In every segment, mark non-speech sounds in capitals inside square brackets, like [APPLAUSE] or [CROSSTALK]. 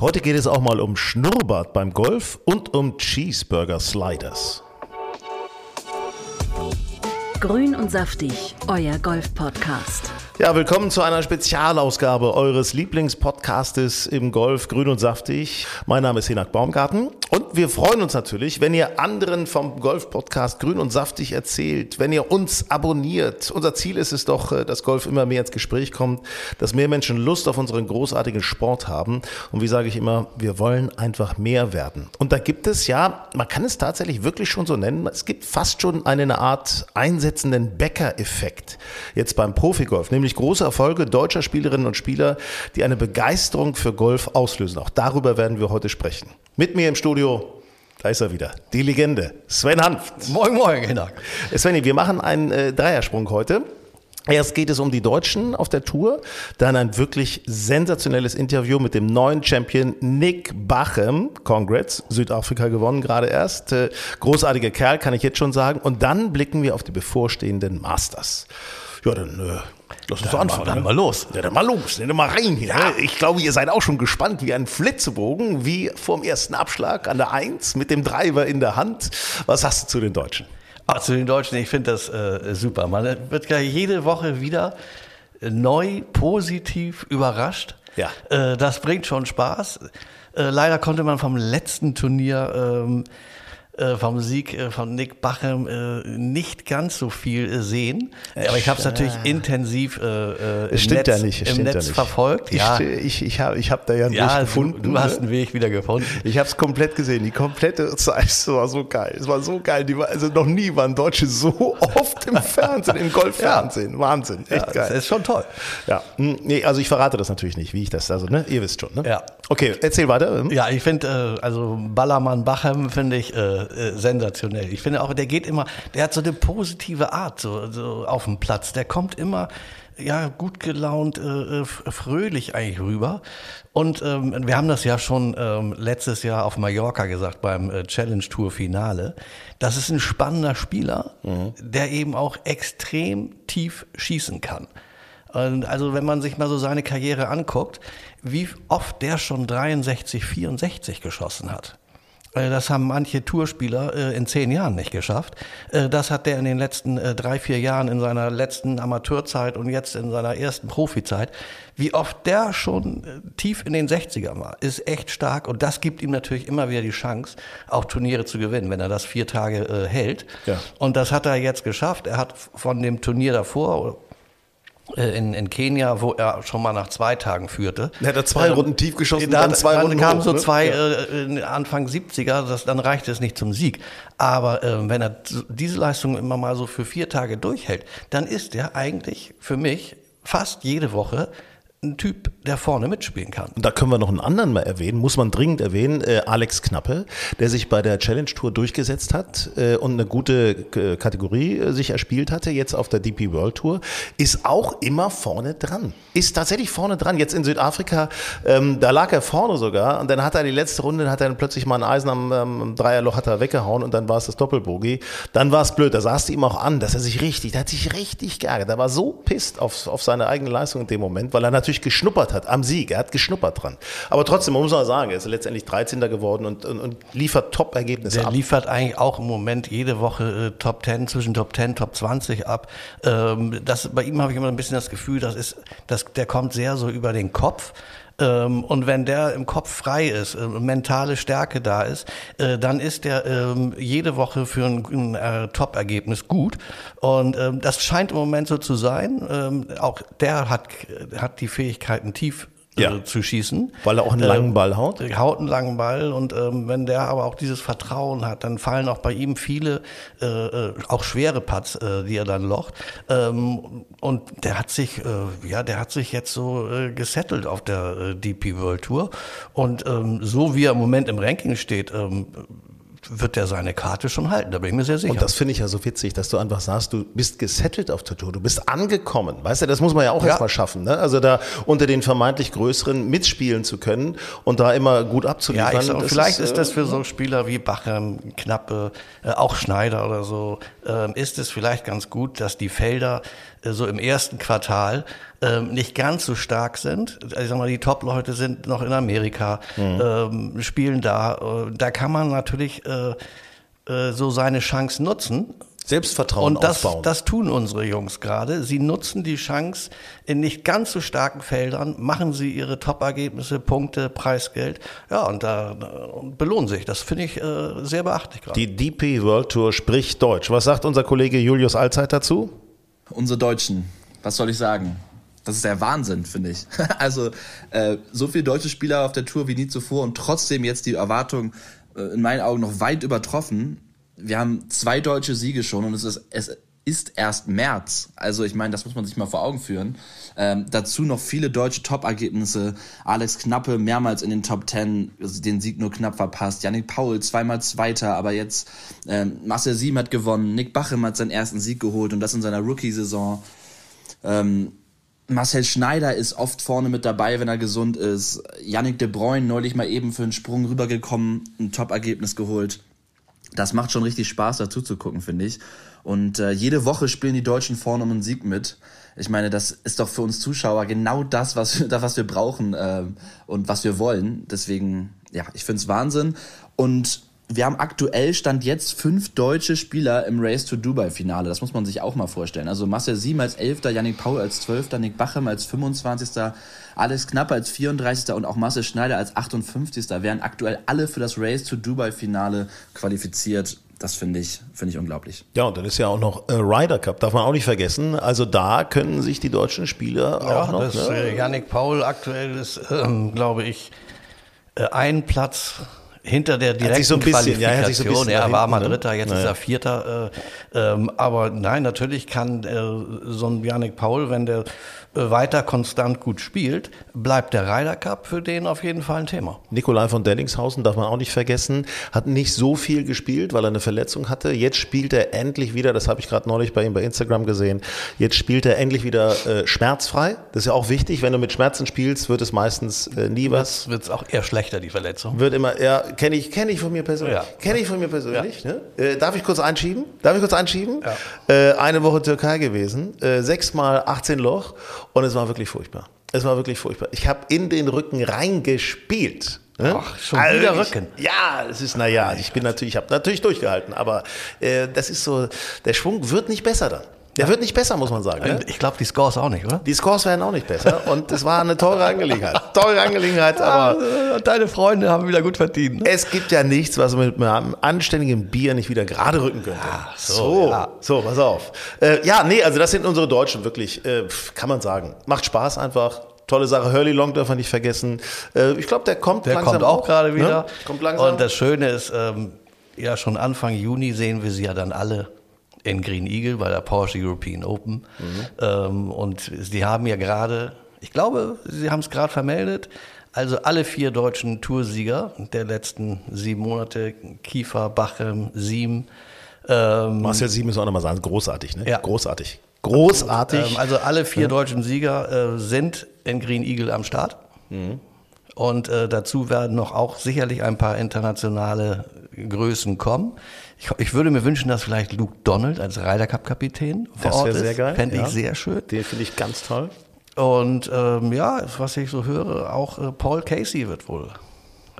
Heute geht es auch mal um Schnurrbart beim Golf und um Cheeseburger Sliders. Grün und saftig, euer Golf-Podcast. Ja, willkommen zu einer Spezialausgabe eures Lieblingspodcastes im Golf Grün und Saftig. Mein Name ist Hinak Baumgarten und wir freuen uns natürlich, wenn ihr anderen vom Golf-Podcast Grün und Saftig erzählt, wenn ihr uns abonniert. Unser Ziel ist es doch, äh, dass Golf immer mehr ins Gespräch kommt, dass mehr Menschen Lust auf unseren großartigen Sport haben. Und wie sage ich immer, wir wollen einfach mehr werden. Und da gibt es ja, man kann es tatsächlich wirklich schon so nennen, es gibt fast schon eine Art einsetzenden Bäcker-Effekt jetzt beim Profigolf, nämlich große Erfolge deutscher Spielerinnen und Spieler, die eine Begeisterung für Golf auslösen. Auch darüber werden wir heute sprechen. Mit mir im Studio da ist er wieder. Die Legende. Sven Hanft. Moin, moin, Hinak. Svenny, wir machen einen äh, Dreiersprung heute. Erst geht es um die Deutschen auf der Tour, dann ein wirklich sensationelles Interview mit dem neuen Champion Nick Bachem. Congrats, Südafrika gewonnen gerade erst. Äh, großartiger Kerl, kann ich jetzt schon sagen. Und dann blicken wir auf die bevorstehenden Masters. Ja, dann äh, lass uns Dann anfangen. mal- dann ne? mal los. Ja, dann mal los, dann mal rein hier. ne? Ich glaube, ihr seid auch schon gespannt wie ein Flitzebogen, wie vorm ersten Abschlag an der Eins mit dem Driver in der Hand. Was sagst du zu den Deutschen? Ach, zu den Deutschen, ich finde das äh, super. Man wird ja jede Woche wieder neu positiv überrascht. Ja. Äh, das bringt schon Spaß. Äh, leider konnte man vom letzten Turnier, ähm, äh, vom Sieg äh, von Nick Bachem, äh, nicht ganz so viel sehen. Aber ich habe es natürlich intensiv im stimmt Netz, ja nicht. Im Netz ja verfolgt. Ich, ja, ich, ich habe ich hab da ja einen ja Weg du, gefunden. du hast ne? einen Weg wieder gefunden. Ich habe es komplett gesehen. Die komplette Zeit war so geil. Es war so geil. War, also noch nie waren Deutsche so [LAUGHS] oft im Fernsehen, im Golffernsehen. Wahnsinn. Echt Ja, das geil. ist schon toll. Ja, hm, nee, also ich verrate das natürlich nicht, wie ich das, also, ne, ihr wisst schon, ne? Ja. Okay, erzähl weiter. Ja, ich finde, äh, also Ballermann Bachem finde ich äh, äh, sensationell. Ich finde auch, der geht immer, der hat so eine positive Art so, so auf dem Platz. Der kommt immer ja gut gelaunt, äh, äh, fröhlich eigentlich rüber. Und ähm, wir haben das ja schon ähm, letztes Jahr auf Mallorca gesagt beim äh, Challenge Tour Finale. Das ist ein spannender Spieler, der eben auch extrem tief schießen kann. Und also wenn man sich mal so seine Karriere anguckt, wie oft der schon 63, 64 geschossen hat. Äh, Das haben manche Tourspieler äh, in zehn Jahren nicht geschafft. Äh, Das hat der in den letzten drei, vier Jahren, in seiner letzten Amateurzeit und jetzt in seiner ersten Profizeit, wie oft der schon tief in den 60ern war, ist echt stark. Und das gibt ihm natürlich immer wieder die Chance, auch Turniere zu gewinnen, wenn er das vier Tage hält. Ja. Und das hat er jetzt geschafft. Er hat von dem Turnier davor in, in Kenia, wo er schon mal nach zwei Tagen führte. Er hat da zwei Runden tief geschossen, da, dann zwei dann Runden kamen so ne? zwei Ja. äh, Anfang 70er, das, dann reicht es nicht zum Sieg. Aber äh, wenn er diese Leistung immer mal so für vier Tage durchhält, dann ist er eigentlich für mich fast jede Woche ein Typ, der vorne mitspielen kann. Da können wir noch einen anderen mal erwähnen, muss man dringend erwähnen, äh, Alex Knappe, der sich bei der Challenge Tour durchgesetzt hat äh, und eine gute äh, Kategorie äh, sich erspielt hatte, jetzt auf der DP World Tour, ist auch immer vorne dran. Ist tatsächlich vorne dran. Jetzt in Südafrika, ähm, da lag er vorne sogar und dann hat er die letzte Runde, dann hat er dann plötzlich mal ein Eisen am ähm, Dreierloch hat er weggehauen und dann war es das Doppelbogie. Dann war es blöd, da saß du ihm auch an, dass er sich richtig, der hat sich richtig geärgert. Der war so pisst auf, auf seine eigene Leistung in dem Moment, weil er natürlich geschnuppert hat am Sieg. Er hat geschnuppert dran. Aber trotzdem, man muss man sagen, er ist letztendlich 13. geworden und, und, und liefert Top-Ergebnisse ab. liefert eigentlich auch im Moment jede Woche äh, Top 10, zwischen Top 10, Top 20 ab. Ähm, das, bei ihm habe ich immer ein bisschen das Gefühl, das ist, das, der kommt sehr so über den Kopf. Ähm, und wenn der im Kopf frei ist, äh, mentale Stärke da ist, äh, dann ist der ähm, jede Woche für ein, ein äh, Top-Ergebnis gut. Und ähm, das scheint im Moment so zu sein. Auch der hat, hat die Fähigkeiten tief Ja. äh, zu schießen. Weil er auch einen langen Ball haut? Er haut einen langen Ball und ähm, wenn der aber auch dieses Vertrauen hat, dann fallen auch bei ihm viele, äh, äh, auch schwere Putts, äh, die er dann locht. Ähm, und der hat sich, äh, ja, der hat sich jetzt so äh, gesettelt auf der äh, DP World Tour. Und ähm, so wie er im Moment im Ranking steht, ähm, wird er seine Karte schon halten, da bin ich mir sehr sicher. Und das finde ich ja so witzig, dass du einfach sagst, du bist gesettelt auf der Tour, du bist angekommen. Weißt du, das muss man ja auch Ja. erstmal schaffen. Ne? Also da unter den vermeintlich Größeren mitspielen zu können und da immer gut Ja, abzuliefern. ich sag, vielleicht ist, äh, das für so Spieler wie Bachem, Knappe, äh, auch Schneider oder so, ähm, ist es vielleicht ganz gut, dass die Felder äh, so im ersten Quartal ähm, nicht ganz so stark sind. Also ich sag mal, die Top-Leute sind noch in Amerika, ähm, spielen da. Äh, da kann man natürlich äh, äh, so seine Chance nutzen. Selbstvertrauen Und das, aufbauen. das tun unsere Jungs gerade. Sie nutzen die Chance in nicht ganz so starken Feldern, machen sie ihre Top-Ergebnisse, Punkte, Preisgeld. Ja, und da äh, belohnen sich. Das finde ich äh, sehr beachtlich gerade. Die DP World Tour spricht Deutsch. Was sagt unser Kollege Julius Allzeit dazu? Unsere Deutschen, was soll ich sagen? Das ist der Wahnsinn, finde ich. [LAUGHS] Also äh, so viele deutsche Spieler auf der Tour wie nie zuvor und trotzdem jetzt die Erwartung äh, in meinen Augen noch weit übertroffen. Wir haben zwei deutsche Siege schon und es ist, es ist erst März. Also ich meine, das muss man sich mal vor Augen führen. Ähm, dazu noch viele deutsche Top-Ergebnisse. Alex Knappe mehrmals in den Top Ten, also den Sieg nur knapp verpasst. Yannick Paul zweimal Zweiter, aber jetzt ähm, Marcel Siem hat gewonnen. Nick Bachem hat seinen ersten Sieg geholt und das in seiner Rookie-Saison. Ähm, Marcel Schneider ist oft vorne mit dabei, wenn er gesund ist. Yannick de Bruyne neulich mal eben für einen Sprung rübergekommen, ein Top-Ergebnis geholt. Das macht schon richtig Spaß, dazu zu gucken, finde ich. Und äh, jede Woche spielen die Deutschen vorne um einen Sieg mit. Ich meine, das ist doch für uns Zuschauer genau das, was, [LAUGHS] das, was wir brauchen äh, und was wir wollen. Deswegen, ja, ich finde es Wahnsinn. Und wir haben aktuell Stand jetzt fünf deutsche Spieler im Race to Dubai Finale. Das muss man sich auch mal vorstellen. Also Marcel Siem als Elfter, Yannick Paul als Zwölfter, Nick Bachem als 25. Alex Knappe als 34. und auch Marcel Schneider als 58. werden aktuell alle für das Race to Dubai Finale qualifiziert. Das finde ich, finde ich unglaublich. Ja, und dann ist ja auch noch äh, Ryder Cup, darf man auch nicht vergessen. Also da können sich die deutschen Spieler auch Ja, noch. das, ne? äh, Yannick Paul aktuell ist, ähm, glaube ich, äh, ein Platz hinter der sich so direkten bisschen- ja, er so bisschen er war mal ne? Dritter, jetzt ist Naja. er Vierter. Äh, ähm, aber nein, natürlich kann äh, so ein Yannick Paul, wenn der weiter konstant gut spielt, bleibt der Ryder Cup für den auf jeden Fall ein Thema. Nikolai von Dellingshausen darf man auch nicht vergessen, hat nicht so viel gespielt, weil er eine Verletzung hatte. Jetzt spielt er endlich wieder, das habe ich gerade neulich bei ihm bei Instagram gesehen, jetzt spielt er endlich wieder äh, schmerzfrei. Das ist ja auch wichtig, wenn du mit Schmerzen spielst, wird es meistens äh, nie was. Wird es auch eher schlechter, die Verletzung. Wird immer, ja, kenne ich, kenne ich von mir persönlich. Ja. Kenne ich von mir persönlich. Ne? Äh, darf ich kurz einschieben? Darf ich kurz einschieben? Äh, eine Woche Türkei gewesen, äh, sechsmal 18 Loch und es war wirklich furchtbar. Es war wirklich furchtbar. Ich habe in den Rücken reingespielt. Ne? Ach, schon wieder wirklich- Rücken. Ja, es ist, naja, ich bin natürlich, ich habe natürlich durchgehalten, aber äh, das ist so, der Schwung wird nicht besser dann. Der wird nicht besser, muss man sagen. Ne? Ich glaube, die Scores auch nicht, oder? Die Scores werden auch nicht besser und es war eine teure Angelegenheit. Teure Angelegenheit, aber Deine Freunde haben wieder gut verdient. ne? es gibt ja nichts, was man mit einem anständigen Bier nicht wieder gerade rücken könnte. so, so, ja. so, pass auf. Äh, ja, nee, also das sind unsere Deutschen wirklich, äh, kann man sagen. Macht Spaß einfach. Tolle Sache. Hurley Long darf man nicht vergessen. Äh, ich glaube, der kommt Der langsam kommt auch gerade ne? wieder. Kommt langsam. Und das Schöne ist, ähm, ja, schon Anfang Juni sehen wir sie ja dann alle in Green Eagle bei der Porsche European Open. Mhm. Ähm, und sie haben ja gerade, ich glaube, sie haben es gerade vermeldet, also alle vier deutschen Toursieger der letzten sieben Monate, Kiefer, Bachem, Siem, ähm, Marcel Sieben ist auch nochmal sagen, großartig, ne? Ja. Großartig. Großartig. Ähm, also alle vier deutschen Sieger äh, sind in Green Eagle am Start. Und äh, dazu werden noch auch sicherlich ein paar internationale Größen kommen. Ich, ich würde mir wünschen, dass vielleicht Luke Donald als Ryder Cup Kapitän vor das Ort wäre ist. sehr geil. Fände ja. ich sehr schön. Den finde ich ganz toll. Und ähm, ja, was ich so höre, auch äh, Paul Casey wird wohl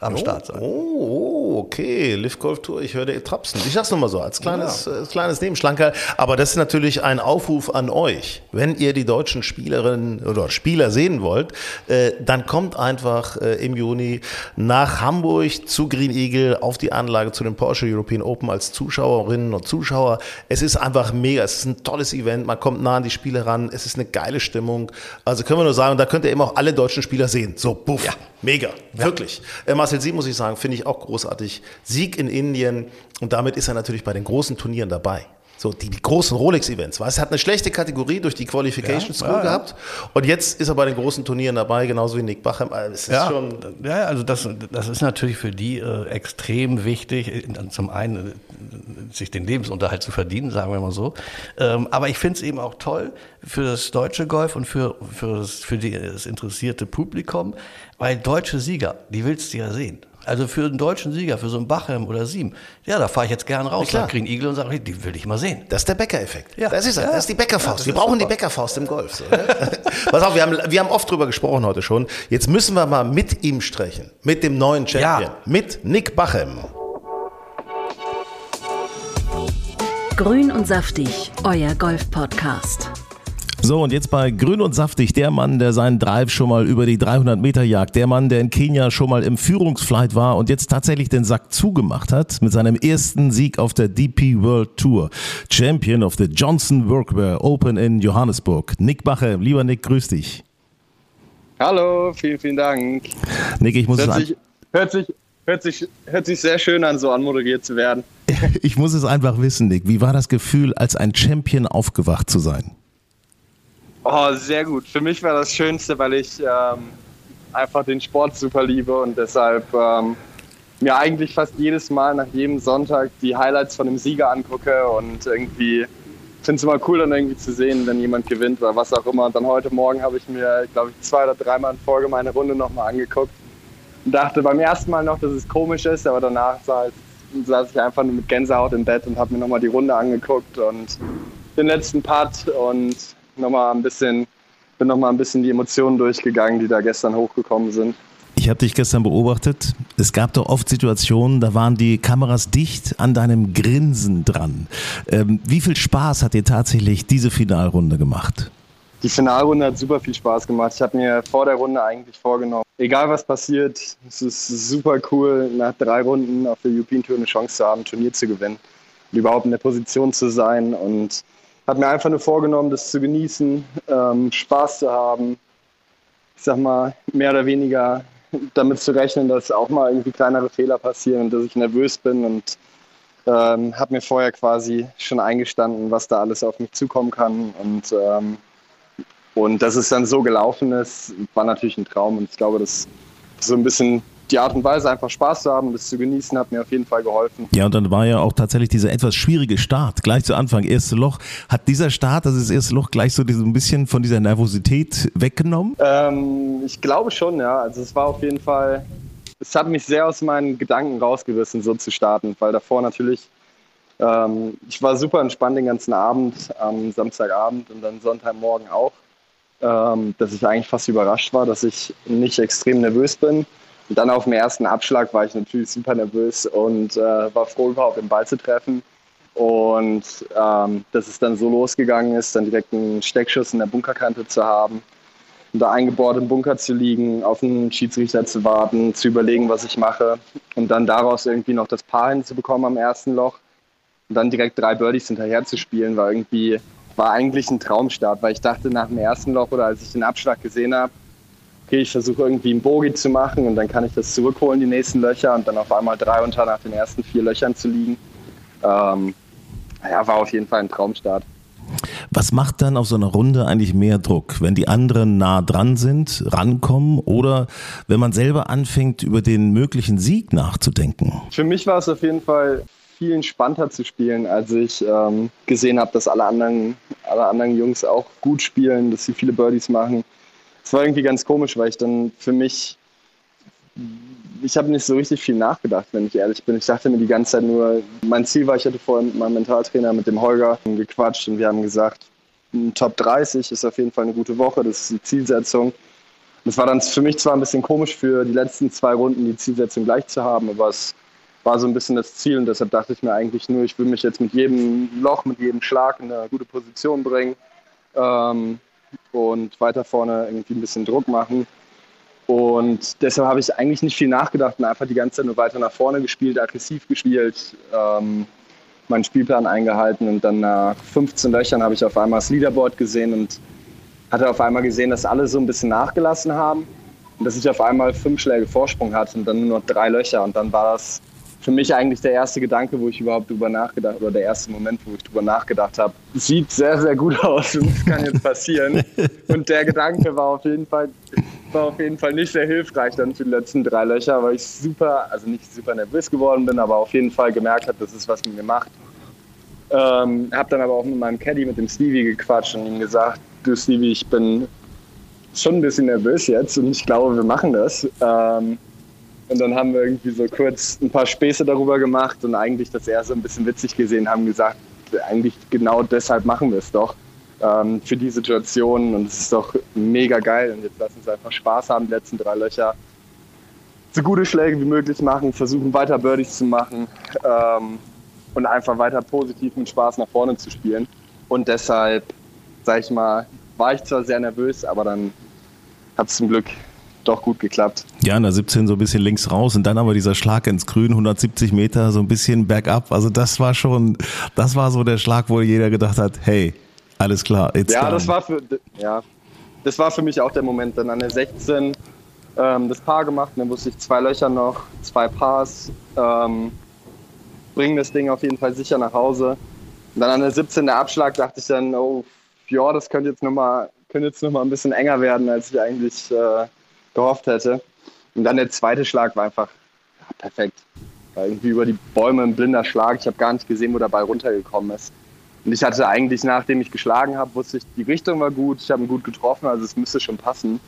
am Start sein. Oh, Oh, okay. Live Golf Tour, ich höre dir Trapsen. Ich sag's nur mal so, als kleines, ja. äh, kleines Nebenschlanker. Aber das ist natürlich ein Aufruf an euch. Wenn ihr die deutschen Spielerinnen oder Spieler sehen wollt, äh, dann kommt einfach äh, im Juni nach Hamburg zu Green Eagle auf die Anlage zu den Porsche European Open als Zuschauerinnen und Zuschauer. Es ist einfach mega. Es ist ein tolles Event. Man kommt nah an die Spiele ran. Es ist eine geile Stimmung. Also können wir nur sagen, da könnt ihr eben auch alle deutschen Spieler sehen. So, buff. Ja. Mega. Ja. Wirklich. Äh, Marcel Sieg muss ich sagen, finde ich auch großartig. Sieg in Indien und damit ist er natürlich bei den großen Turnieren dabei. So, die, die großen Rolex-Events. Es hat eine schlechte Kategorie durch die Qualification School ja, gehabt. Und jetzt ist er bei den großen Turnieren dabei, genauso wie Nick Bachem. Also, es ist ja, schon ja, also das, das ist natürlich für die äh, extrem wichtig. Zum einen äh, sich den Lebensunterhalt zu verdienen, sagen wir mal so. Ähm, aber ich finde es eben auch toll für das deutsche Golf und für, für, das, für die, das interessierte Publikum, weil deutsche Sieger, die willst du ja sehen. Also für einen deutschen Sieger, für so einen Bachem oder Sieben, ja, da fahre ich jetzt gern raus nach Green Eagle und sage, die will ich mal sehen. Das ist der Bäcker-Effekt. Ja. Das ist er. Ja. Das ist die Bäckerfaust. Ja, wir brauchen super. die Bäckerfaust im Golf. So, ne? [LAUGHS] Pass auf, wir haben, wir haben oft drüber gesprochen heute schon. Jetzt müssen wir mal mit ihm sprechen. Mit dem neuen Champion. Ja. Mit Nick Bachem. Grün und saftig, euer Golf-Podcast. So, und jetzt bei Grün und Saftig, der Mann, der seinen Drive schon mal über die 300 Meter jagt, der Mann, der in Kenia schon mal im Führungsflight war und jetzt tatsächlich den Sack zugemacht hat mit seinem ersten Sieg auf der DP World Tour. Champion of the Johnson Workwear Open in Johannesburg. Nick Bache, lieber Nick, grüß dich. Hallo, vielen, vielen Dank. Nick, ich muss hört es sich, hört sich, hört sich, hört sich sehr schön an, so anmoderiert zu werden. [LAUGHS] Ich muss es einfach wissen, Nick. Wie war das Gefühl, als ein Champion aufgewacht zu sein? Oh, sehr gut. Für mich war das Schönste, weil ich ähm, einfach den Sport super liebe und deshalb ähm, mir eigentlich fast jedes Mal nach jedem Sonntag die Highlights von dem Sieger angucke und irgendwie finde es immer cool, dann irgendwie zu sehen, wenn jemand gewinnt oder was auch immer. Und dann heute Morgen habe ich mir, glaube ich, zwei oder dreimal in Folge meine Runde nochmal angeguckt und dachte beim ersten Mal noch, dass es komisch ist, aber danach saß, saß ich einfach nur mit Gänsehaut im Bett und habe mir nochmal die Runde angeguckt und den letzten Putt und nochmal ein bisschen, bin nochmal ein bisschen die Emotionen durchgegangen, die da gestern hochgekommen sind. Ich habe dich gestern beobachtet. Es gab doch oft Situationen, da waren die Kameras dicht an deinem Grinsen dran. Ähm, wie viel Spaß hat dir tatsächlich diese Finalrunde gemacht? Die Finalrunde hat super viel Spaß gemacht. Ich habe mir vor der Runde eigentlich vorgenommen, egal was passiert, es ist super cool, nach drei Runden auf der European Tour eine Chance zu haben, ein Turnier zu gewinnen und überhaupt in der Position zu sein. Und habe mir einfach nur vorgenommen, das zu genießen, ähm, Spaß zu haben. Ich sag mal, mehr oder weniger damit zu rechnen, dass auch mal irgendwie kleinere Fehler passieren und dass ich nervös bin und ähm, habe mir vorher quasi schon eingestanden, was da alles auf mich zukommen kann und ähm, und dass es dann so gelaufen ist, war natürlich ein Traum und ich glaube, das ist so ein bisschen die Art und Weise, einfach Spaß zu haben, das zu genießen, hat mir auf jeden Fall geholfen. Ja, und dann war ja auch tatsächlich dieser etwas schwierige Start, gleich zu Anfang, erste Loch. Hat dieser Start, also das erste Loch, gleich so ein bisschen von dieser Nervosität weggenommen? Ähm, ich glaube schon, ja. Also es war auf jeden Fall, es hat mich sehr aus meinen Gedanken rausgerissen, so zu starten, weil davor natürlich ähm, ich war super entspannt den ganzen Abend, am Samstagabend und dann Sonntagmorgen auch, ähm, dass ich eigentlich fast überrascht war, dass ich nicht extrem nervös bin. Und dann auf dem ersten Abschlag war ich natürlich super nervös und äh, war froh, überhaupt den Ball zu treffen. Und ähm, dass es dann so losgegangen ist, dann direkt einen Steckschuss in der Bunkerkante zu haben und da eingebaut im Bunker zu liegen, auf einen Schiedsrichter zu warten, zu überlegen, was ich mache und dann daraus irgendwie noch das Paar hinzubekommen am ersten Loch und dann direkt drei Birdies hinterher zu spielen, war irgendwie war eigentlich ein Traumstart, weil ich dachte nach dem ersten Loch oder als ich den Abschlag gesehen habe, okay, ich versuche irgendwie einen Bogie zu machen und dann kann ich das zurückholen, die nächsten Löcher und dann auf einmal drei unter nach den ersten vier Löchern zu liegen. Ähm, ja, war auf jeden Fall ein Traumstart. Was macht dann auf so einer Runde eigentlich mehr Druck, wenn die anderen nah dran sind, rankommen oder wenn man selber anfängt, über den möglichen Sieg nachzudenken? Für mich war es auf jeden Fall viel entspannter zu spielen, als ich ähm, gesehen habe, dass alle anderen, alle anderen Jungs auch gut spielen, dass sie viele Birdies machen es war irgendwie ganz komisch, weil ich dann für mich, ich habe nicht so richtig viel nachgedacht, wenn ich ehrlich bin. Ich dachte mir die ganze Zeit nur, mein Ziel war, ich hatte vorhin mit meinem Mentaltrainer, mit dem Holger, gequatscht und wir haben gesagt, Top 30 ist auf jeden Fall eine gute Woche, das ist die Zielsetzung. Das war dann für mich zwar ein bisschen komisch, für die letzten zwei Runden die Zielsetzung gleich zu haben, aber es war so ein bisschen das Ziel und deshalb dachte ich mir eigentlich nur, ich will mich jetzt mit jedem Loch, mit jedem Schlag in eine gute Position bringen ähm, und weiter vorne irgendwie ein bisschen Druck machen. Und deshalb habe ich eigentlich nicht viel nachgedacht und einfach die ganze Zeit nur weiter nach vorne gespielt, aggressiv gespielt, ähm, meinen Spielplan eingehalten und dann nach 15 Löchern habe ich auf einmal das Leaderboard gesehen und hatte auf einmal gesehen, dass alle so ein bisschen nachgelassen haben und dass ich auf einmal fünf Schläge Vorsprung hatte und dann nur noch drei Löcher und dann war das für mich eigentlich der erste Gedanke, wo ich überhaupt drüber nachgedacht oder der erste Moment, wo ich drüber nachgedacht habe. Sieht sehr, sehr gut [LAUGHS] aus und es kann jetzt passieren. und der Gedanke war auf jeden Fall war auf jeden Fall nicht sehr hilfreich dann für die letzten drei Löcher, weil ich super, also nicht super nervös geworden bin, aber auf jeden Fall gemerkt habe, dass es was mit mir macht. Ähm, habe dann aber auch mit meinem Caddy, mit dem Stevie gequatscht und ihm gesagt, du Stevie, ich bin schon ein bisschen nervös jetzt und ich glaube, wir machen das. Ähm, und dann haben wir irgendwie so kurz ein paar Späße darüber gemacht und eigentlich das so ein bisschen witzig gesehen, haben gesagt, eigentlich genau deshalb machen wir es doch ähm, für die Situation. Und es ist doch mega geil. Und jetzt lassen uns einfach Spaß haben, die letzten drei Löcher so gute Schläge wie möglich machen, versuchen weiter Birdies zu machen ähm, und einfach weiter positiv mit Spaß nach vorne zu spielen. Und deshalb, sag ich mal, war ich zwar sehr nervös, aber dann hat es zum Glück doch gut geklappt. Ja, in der 17 so ein bisschen links raus und dann aber dieser Schlag ins Grün, 170 Meter, so ein bisschen bergab. Also das war schon, das war so der Schlag, wo jeder gedacht hat, hey, alles klar, jetzt Ja, das war für, ja, das war für mich auch der Moment. Dann an der 16 ähm, das Paar gemacht, dann wusste ich zwei Löcher noch, zwei Pars, ähm, bringen das Ding auf jeden Fall sicher nach Hause. Und dann an der 17 der Abschlag dachte ich dann, oh, ja, das könnte jetzt nochmal könnte jetzt noch mal ein bisschen enger werden, als ich eigentlich äh, gehofft hätte. Und dann der zweite Schlag war einfach ja, perfekt. War irgendwie über die Bäume ein blinder Schlag. Ich habe gar nicht gesehen, wo der Ball runtergekommen ist. Und ich hatte eigentlich, nachdem ich geschlagen habe, wusste ich, die Richtung war gut, ich habe ihn gut getroffen, also es müsste schon passen.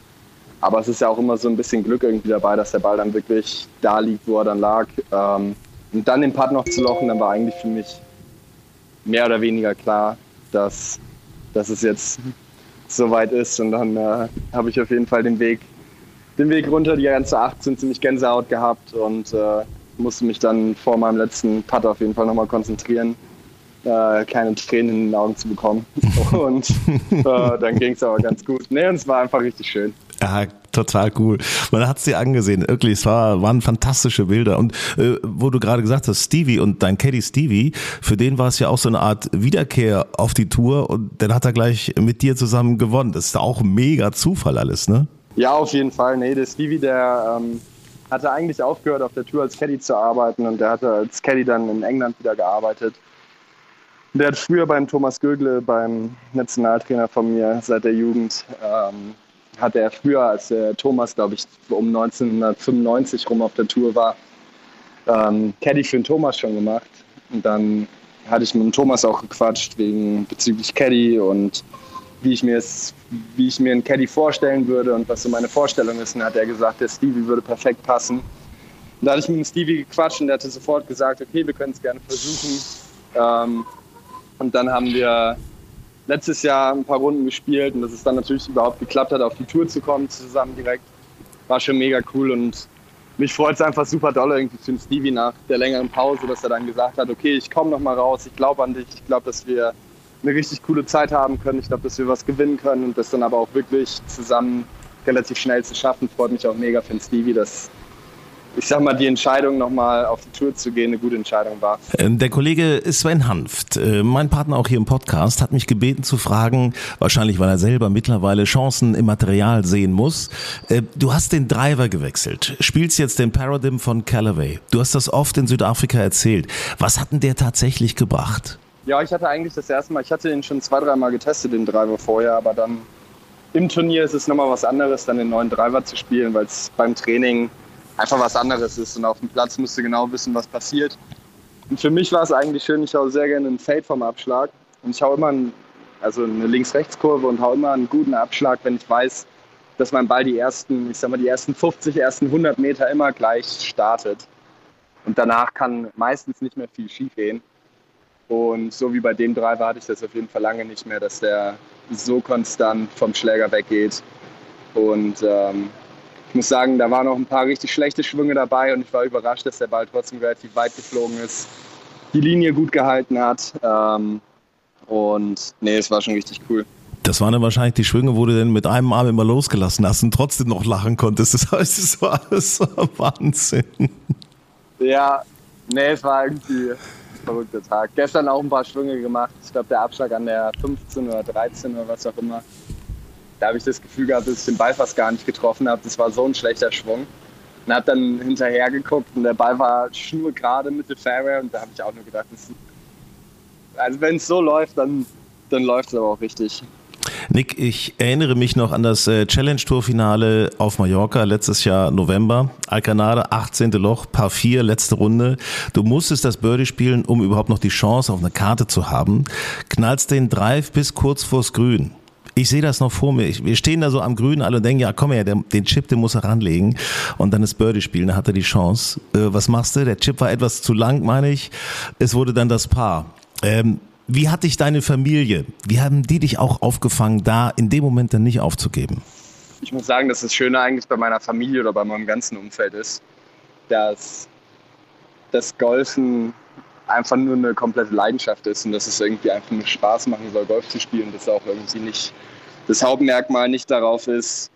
Aber es ist ja auch immer so ein bisschen Glück irgendwie dabei, dass der Ball dann wirklich da liegt, wo er dann lag. Ähm, und dann den Putt noch zu lochen, dann war eigentlich für mich mehr oder weniger klar, dass, dass es jetzt soweit ist. Und dann äh, habe ich auf jeden Fall den Weg den Weg runter, die ganze 18 ziemlich Gänsehaut gehabt und äh, musste mich dann vor meinem letzten Putt auf jeden Fall nochmal konzentrieren, äh, keine Tränen in den Augen zu bekommen. [LAUGHS] Und äh, dann ging es aber ganz gut. Nee, und es war einfach richtig schön. Ja, total cool. Man hat es dir angesehen, wirklich, es war, waren fantastische Bilder. Und äh, wo du gerade gesagt hast, Stevie und dein Caddy Stevie, für den war es ja auch so eine Art Wiederkehr auf die Tour und dann hat er gleich mit dir zusammen gewonnen. Das ist auch mega Zufall alles, ne? Ja, auf jeden Fall. Nee, der Stevie, der ähm, hatte eigentlich aufgehört, auf der Tour als Caddy zu arbeiten und der hatte als Caddy dann in England wieder gearbeitet. Der hat früher beim Thomas Gögle, beim Nationaltrainer von mir seit der Jugend, ähm, hatte er früher, als der Thomas, glaube ich, um 1995 rum auf der Tour war, ähm, Caddy für den Thomas schon gemacht. Und dann hatte ich mit dem Thomas auch gequatscht wegen bezüglich Caddy und wie ich mir es, wie ich mir einen Caddy vorstellen würde und was so meine Vorstellung ist. Und dann hat er gesagt, der Stevie würde perfekt passen. Und da hatte ich mit dem Stevie gequatscht und der hatte sofort gesagt, okay, wir können es gerne versuchen. Ähm, und dann haben wir letztes Jahr ein paar Runden gespielt und dass es dann natürlich überhaupt geklappt hat, auf die Tour zu kommen zusammen direkt, war schon mega cool und mich freut es einfach super doll irgendwie für den Stevie nach der längeren Pause, dass er dann gesagt hat, okay, ich komme noch mal raus, ich glaube an dich, ich glaube, dass wir eine richtig coole Zeit haben können. Ich glaube, dass wir was gewinnen können und das dann aber auch wirklich zusammen relativ schnell zu schaffen. Freut mich auch mega für den Stevie, dass ich sag mal, die Entscheidung, nochmal auf die Tour zu gehen, eine gute Entscheidung war. Ähm, der Kollege Sven Hanft, äh, mein Partner auch hier im Podcast, hat mich gebeten zu fragen, wahrscheinlich weil er selber mittlerweile Chancen im Material sehen muss. Äh, du hast den Driver gewechselt, spielst jetzt den Paradigm von Callaway. Du hast das oft in Südafrika erzählt. Was hat denn der tatsächlich gebracht? Ja, ich hatte eigentlich das erste Mal, ich hatte ihn schon zwei, dreimal getestet, den Driver vorher, aber dann im Turnier ist es nochmal was anderes, dann den neuen Driver zu spielen, weil es beim Training einfach was anderes ist und auf dem Platz musst du genau wissen, was passiert. Und für mich war es eigentlich schön, ich hau sehr gerne einen Fade vom Abschlag und ich hau immer einen, also eine Links-Rechts-Kurve und hau immer einen guten Abschlag, wenn ich weiß, dass mein Ball die ersten, ich sag mal, die ersten 50, ersten 100 Meter immer gleich startet. Und danach kann meistens nicht mehr viel schief gehen. Und so wie bei dem Driver hatte ich das auf jeden Fall lange nicht mehr, dass der so konstant vom Schläger weggeht. Und ähm, ich muss sagen, da waren noch ein paar richtig schlechte Schwünge dabei und ich war überrascht, dass der Ball trotzdem relativ weit geflogen ist, die Linie gut gehalten hat. Ähm, und nee, es war schon richtig cool. Das waren dann wahrscheinlich die Schwünge, wo du dann mit einem Arm immer losgelassen hast und trotzdem noch lachen konntest. Das heißt, es war alles so [LAUGHS] Wahnsinn. Ja, nee, es war irgendwie verrückter Tag. Gestern auch ein paar Schwünge gemacht. Ich glaube, der Abschlag an der 15 oder 13 oder was auch immer. Da habe ich das Gefühl gehabt, dass ich den Ball fast gar nicht getroffen habe. Das war so ein schlechter Schwung. Und habe dann hinterher geguckt und der Ball war schnurgerade Mitte Fairway und da habe ich auch nur gedacht, das, also wenn es so läuft, dann, dann läuft es aber auch richtig. Nick, ich erinnere mich noch an das äh, Challenge Tour Finale auf Mallorca letztes Jahr November. Alcanada, 18. Loch, Paar 4, letzte Runde. Du musstest das Birdie spielen, um überhaupt noch die Chance auf eine Karte zu haben. Knallst den Drive bis kurz vors Grün. Ich sehe das noch vor mir. wir stehen da so am Grün alle und denken, ja komm her, den Chip, den muss er ranlegen und dann das Birdie spielen, da hat er die Chance. Äh, was machst du? Der Chip war etwas zu lang, meine ich. Es wurde dann das Paar. Ähm, wie hat dich deine Familie, wie haben die dich auch aufgefangen, da in dem Moment dann nicht aufzugeben? Ich muss sagen, dass das Schöne eigentlich bei meiner Familie oder bei meinem ganzen Umfeld ist, dass das Golfen einfach nur eine komplette Leidenschaft ist und dass es irgendwie einfach nur Spaß machen soll, Golf zu spielen. Dass auch irgendwie nicht das Hauptmerkmal nicht darauf ist,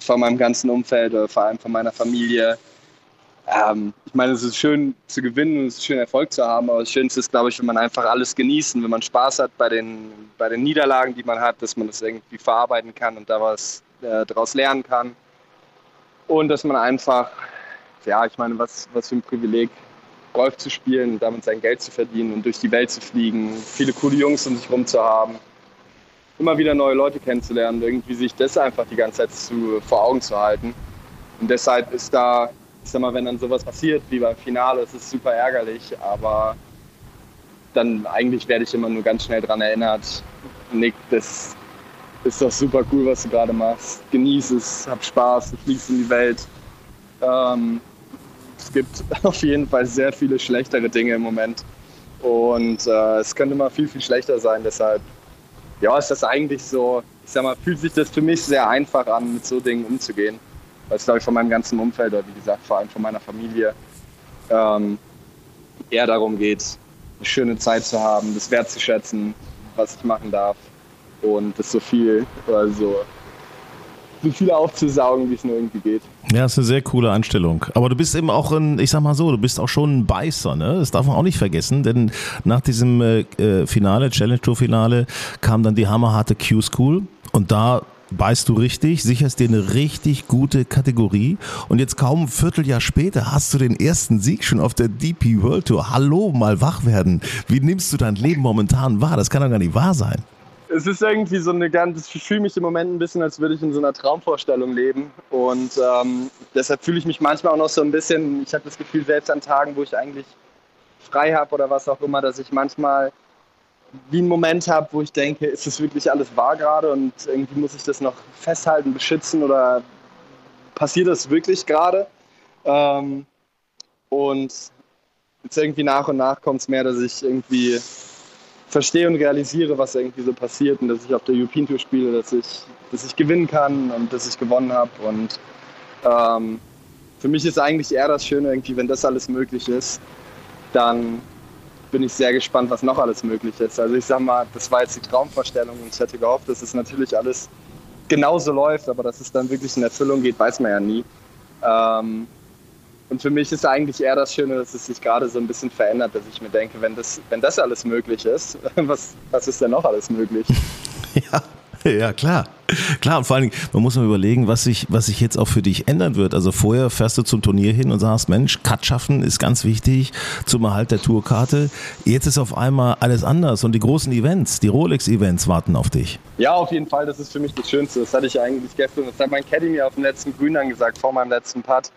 von meinem ganzen Umfeld oder vor allem von meiner Familie. Ähm, ich meine, es ist schön zu gewinnen und es ist schön Erfolg zu haben, aber das Schönste ist, glaube ich, wenn man einfach alles genießt und wenn man Spaß hat bei den, bei den Niederlagen, die man hat, dass man das irgendwie verarbeiten kann und da was äh, daraus lernen kann. Und dass man einfach, ja, ich meine, was, was für ein Privileg Golf zu spielen und damit sein Geld zu verdienen und durch die Welt zu fliegen, viele coole Jungs um sich rum zu haben, immer wieder neue Leute kennenzulernen, irgendwie sich das einfach die ganze Zeit zu, vor Augen zu halten. Und deshalb ist da, ich sag mal, wenn dann sowas passiert wie beim Finale, es ist super ärgerlich, aber dann eigentlich werde ich immer nur ganz schnell daran erinnert, Nick, das ist doch super cool, was du gerade machst. Genieß es, hab Spaß, du fliegst in die Welt. Ähm, es gibt [LAUGHS] auf jeden Fall sehr viele schlechtere Dinge im Moment. Und äh, es könnte mal viel, viel schlechter sein. Deshalb, ja, ist das eigentlich so, ich sag mal, fühlt sich das für mich sehr einfach an, mit so Dingen umzugehen. Weil es, glaube ich, von meinem ganzen Umfeld oder wie gesagt, vor allem von meiner Familie ähm, eher darum geht, eine schöne Zeit zu haben, das wertzuschätzen, was ich machen darf. Und das so viel, also so viel aufzusaugen, wie es nur irgendwie geht. Ja, ist eine sehr coole Einstellung. Aber du bist eben auch ein, ich sag mal so, du bist auch schon ein Beißer, ne? Das darf man auch nicht vergessen, denn nach diesem äh, äh Finale, Challenge Tour Finale, kam dann die hammerharte Q-School und da beißt du richtig, sicherst dir eine richtig gute Kategorie und jetzt kaum ein Vierteljahr später hast du den ersten Sieg schon auf der DP World Tour. Hallo, mal wach werden. Wie nimmst du dein Leben momentan wahr? Das kann doch gar nicht wahr sein es ist irgendwie so eine ganz, ich fühle mich im Moment ein bisschen, als würde ich in so einer Traumvorstellung leben. Und ähm, deshalb fühle ich mich manchmal auch noch so ein bisschen, ich habe das Gefühl, selbst an Tagen, wo ich eigentlich frei habe oder was auch immer, dass ich manchmal wie einen Moment habe, wo ich denke, ist das wirklich alles wahr gerade und irgendwie muss ich das noch festhalten, beschützen oder passiert das wirklich gerade? Ähm, und jetzt irgendwie nach und nach kommt es mehr, dass ich irgendwie verstehe und realisiere, was irgendwie so passiert und dass ich auf der European Tour spiele, dass ich, dass ich gewinnen kann und dass ich gewonnen habe. Und ähm, für mich ist eigentlich eher das Schöne, irgendwie, wenn das alles möglich ist, dann bin ich sehr gespannt, was noch alles möglich ist. Also ich sag mal, das war jetzt die Traumvorstellung und ich hätte gehofft, dass es natürlich alles genauso läuft, aber dass es dann wirklich in Erfüllung geht, weiß man ja nie. Ähm, und für mich ist eigentlich eher das Schöne, dass es sich gerade so ein bisschen verändert, dass ich mir denke, wenn das, wenn das alles möglich ist, [LAUGHS] was, was ist denn noch alles möglich? [LAUGHS] ja. [LAUGHS] Ja, klar. Klar, und vor allen Dingen, man muss mal überlegen, was sich, was sich jetzt auch für dich ändern wird. Also vorher fährst du zum Turnier hin und sagst, Mensch, Cut schaffen ist ganz wichtig zum Erhalt der Tourkarte. Jetzt ist auf einmal alles anders und die großen Events, die Rolex-Events warten auf dich. Ja, auf jeden Fall, das ist für mich das Schönste. Das hatte ich eigentlich gestern, das hat mein Caddy mir auf dem letzten Grün dann gesagt, vor meinem letzten Putt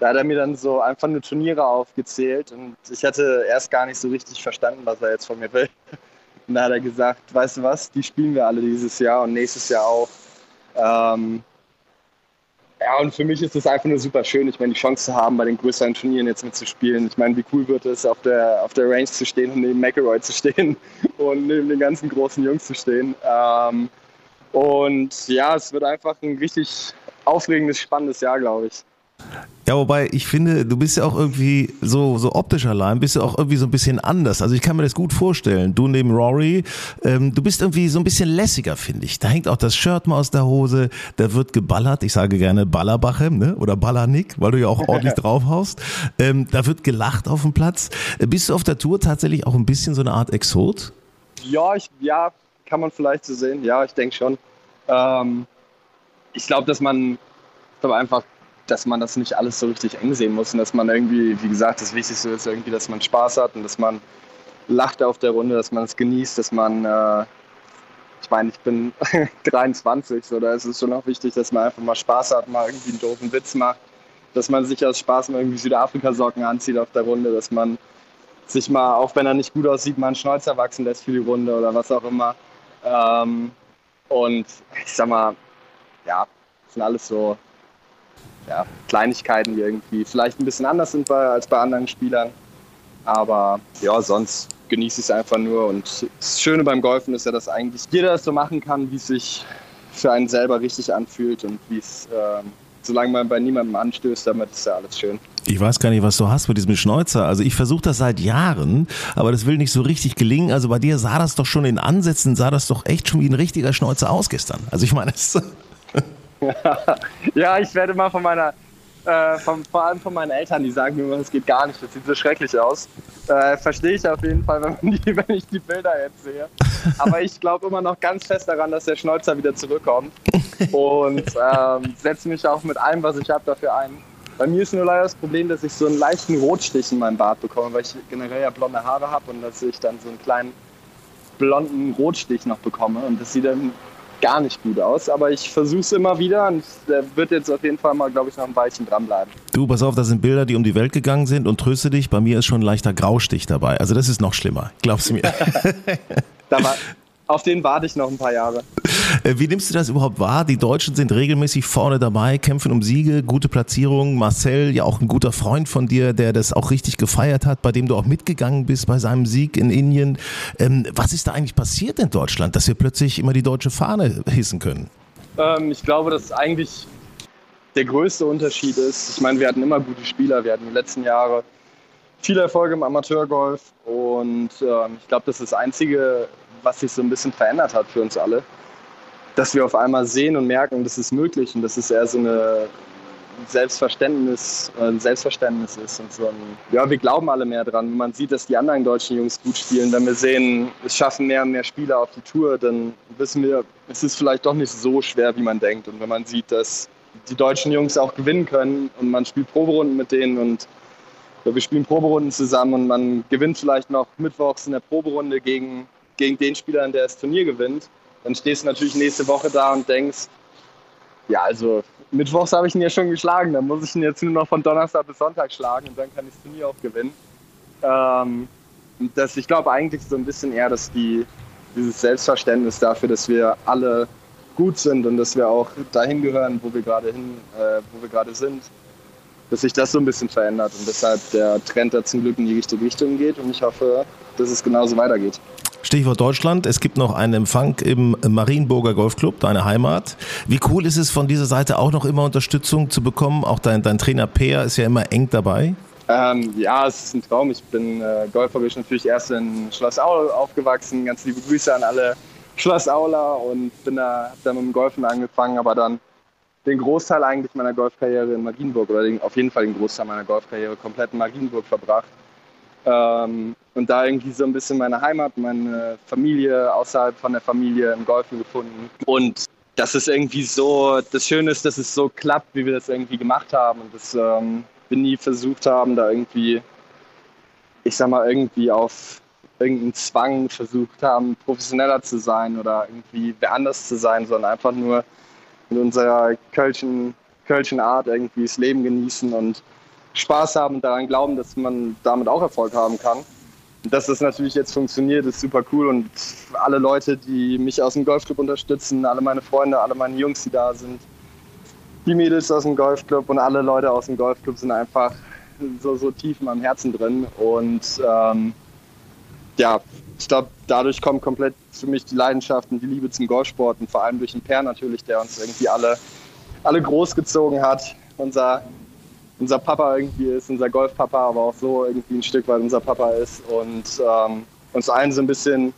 da hat er mir dann so einfach nur Turniere aufgezählt und ich hatte erst gar nicht so richtig verstanden, was er jetzt von mir will. Und da hat er gesagt, weißt du was, die spielen wir alle dieses Jahr und nächstes Jahr auch. Ähm, ja, und für mich ist es einfach nur super schön, ich meine, die Chance zu haben, bei den größeren Turnieren jetzt mitzuspielen. Ich meine, wie cool wird es, auf der, auf der Range zu stehen und neben McElroy zu stehen [LAUGHS] und neben den ganzen großen Jungs zu stehen. Ähm, und ja, es wird einfach ein richtig aufregendes, spannendes Jahr, glaube ich. Ja, wobei ich finde, du bist ja auch irgendwie so, so optisch allein, bist ja auch irgendwie so ein bisschen anders. Also ich kann mir das gut vorstellen. Du neben Rory, ähm, du bist irgendwie so ein bisschen lässiger, finde ich. Da hängt auch das Shirt mal aus der Hose, da wird geballert. Ich sage gerne Ballerbachem ne? oder Ballernick, weil du ja auch ordentlich [LAUGHS] draufhaust. Ähm, da wird gelacht auf dem Platz. Äh, bist du auf der Tour tatsächlich auch ein bisschen so eine Art Exot? Ja, ich, ja kann man vielleicht so sehen. Ja, ich denke schon. Ähm, ich glaube, dass man ich einfach dass man das nicht alles so richtig eng sehen muss und dass man irgendwie, wie gesagt, das Wichtigste ist irgendwie, dass man Spaß hat und dass man lacht auf der Runde, dass man es genießt, dass man, äh, ich meine, ich bin [LAUGHS] 23, so, da ist es schon auch wichtig, dass man einfach mal Spaß hat, mal irgendwie einen doofen Witz macht, dass man sich aus Spaß mal irgendwie Südafrika-Socken anzieht auf der Runde, dass man sich mal, auch wenn er nicht gut aussieht, mal einen Schnäuzer wachsen lässt für die Runde oder was auch immer. Ähm, und ich sag mal, ja, das sind alles so ja, Kleinigkeiten, die irgendwie vielleicht ein bisschen anders sind bei, als bei anderen Spielern. Aber ja, sonst genieße ich es einfach nur. Und das Schöne beim Golfen ist ja, dass eigentlich jeder es so machen kann, wie es sich für einen selber richtig anfühlt und wie es, äh, solange man bei niemandem anstößt, damit ist ja alles schön. Ich weiß gar nicht, was du hast mit diesem Schnäuzer. Also ich versuche das seit Jahren, aber das will nicht so richtig gelingen. Also bei dir sah das doch schon in Ansätzen, sah das doch echt schon wie ein richtiger Schnäuzer aus gestern. Also ich meine, [LAUGHS] es [LAUGHS] ja, ich werde mal von meiner, äh, von, vor allem von meinen Eltern, die sagen mir, es geht gar nicht, das sieht so schrecklich aus. Äh, Verstehe ich auf jeden Fall, wenn, [LAUGHS] die, wenn, ich die Bilder jetzt sehe. Aber ich glaube immer noch ganz fest daran, dass der Schnäuzer wieder zurückkommt. Und ähm, setze mich auch mit allem, was ich habe, dafür ein. Bei mir ist nur leider das Problem, dass ich so einen leichten Rotstich in meinem Bart bekomme, weil ich generell ja blonde Haare habe und dass ich dann so einen kleinen blonden Rotstich noch bekomme. Und das sieht dann gar nicht gut aus, aber ich versuche es immer wieder und der wird jetzt auf jeden Fall mal, glaube ich, noch ein Weilchen dranbleiben. Du, pass auf, das sind Bilder, die um die Welt gegangen sind und tröste dich, bei mir ist schon ein leichter Graustich dabei. Also das ist noch schlimmer, glaubst du mir. da war, [LAUGHS] auf den warte ich noch ein paar Jahre. Äh, wie nimmst du das überhaupt wahr? Die Deutschen sind regelmäßig vorne dabei, kämpfen um Siege, gute Platzierungen. Marcel, ja auch ein guter Freund von dir, der das auch richtig gefeiert hat, bei dem du auch mitgegangen bist bei seinem Sieg in Indien. Ähm, was ist da eigentlich passiert in Deutschland, dass wir plötzlich immer die deutsche Fahne hissen können? Ähm, ich glaube, dass eigentlich der größte Unterschied ist, ich meine, wir hatten immer gute Spieler, wir hatten die letzten Jahre viele Erfolge im Amateurgolf und ähm, ich glaube, das ist das Einzige, was sich so ein bisschen verändert hat für uns alle. Dass wir auf einmal sehen und merken, das ist möglich und dass es eher so eine Selbstverständnis, ein Selbstverständnis ist und so ein, ja, wir glauben alle mehr dran. Wenn man sieht, dass die anderen deutschen Jungs gut spielen, wenn wir sehen, es schaffen mehr und mehr Spieler auf die Tour, dann wissen wir, es ist vielleicht doch nicht so schwer, wie man denkt. Und wenn man sieht, dass die deutschen Jungs auch gewinnen können und man spielt Proberunden mit denen und wir spielen Proberunden zusammen und man gewinnt vielleicht noch mittwochs in der Proberunde gegen gegen den Spieler, der das Turnier gewinnt, dann stehst du natürlich nächste Woche da und denkst, ja, also Mittwochs habe ich ihn ja schon geschlagen, dann muss ich ihn jetzt nur noch von Donnerstag bis Sonntag schlagen und dann kann ich das Turnier auch gewinnen. Ähm, das, ich glaube eigentlich so ein bisschen eher, dass die, dieses Selbstverständnis dafür, dass wir alle gut sind und dass wir auch dahin gehören, wo wir gerade hin, äh, wo wir gerade sind, dass sich das so ein bisschen verändert und deshalb der Trend da zum Glück in die richtige Richtung geht und ich hoffe, dass es genauso weitergeht. Stichwort Deutschland. Es gibt noch einen Empfang im Marienburger Golfclub, deine Heimat. Wie cool ist es von dieser Seite auch noch immer Unterstützung zu bekommen? Auch dein, dein Trainer Peer ist ja immer eng dabei. Ähm, ja, es ist ein Traum. Ich bin äh, golferisch natürlich erst in Schloss Aul aufgewachsen. Ganz liebe Grüße an alle Schloss Aula und bin da, hab dann mit dem Golfen angefangen, aber dann den Großteil eigentlich meiner Golfkarriere in Marienburg oder den, auf jeden Fall den Großteil meiner Golfkarriere komplett in Marienburg verbracht. Ähm, und da irgendwie so ein bisschen meine Heimat, meine Familie außerhalb von der Familie im Golfen gefunden. Und das ist irgendwie so, das Schöne ist, dass es so klappt, wie wir das irgendwie gemacht haben und dass ähm, wir nie versucht haben, da irgendwie, ich sag mal, irgendwie auf irgendeinen Zwang versucht haben, professioneller zu sein oder irgendwie wer anders zu sein, sondern einfach nur in unserer Kölschen, Kölschen Art irgendwie das Leben genießen und Spaß haben und daran glauben, dass man damit auch Erfolg haben kann. Und dass das natürlich jetzt funktioniert, ist super cool. Und alle Leute, die mich aus dem Golfclub unterstützen, alle meine Freunde, alle meine Jungs, die da sind, die Mädels aus dem Golfclub und alle Leute aus dem Golfclub sind einfach so, so tief in meinem Herzen drin. Und ähm, ja, ich glaube, dadurch kommt komplett für mich die Leidenschaft und die Liebe zum Golfsport und vor allem durch den Per natürlich, der uns irgendwie alle alle großgezogen hat. Unser, unser Papa irgendwie ist, unser Golfpapa, aber auch so irgendwie ein Stück weit unser Papa ist und ähm, uns allen so ein bisschen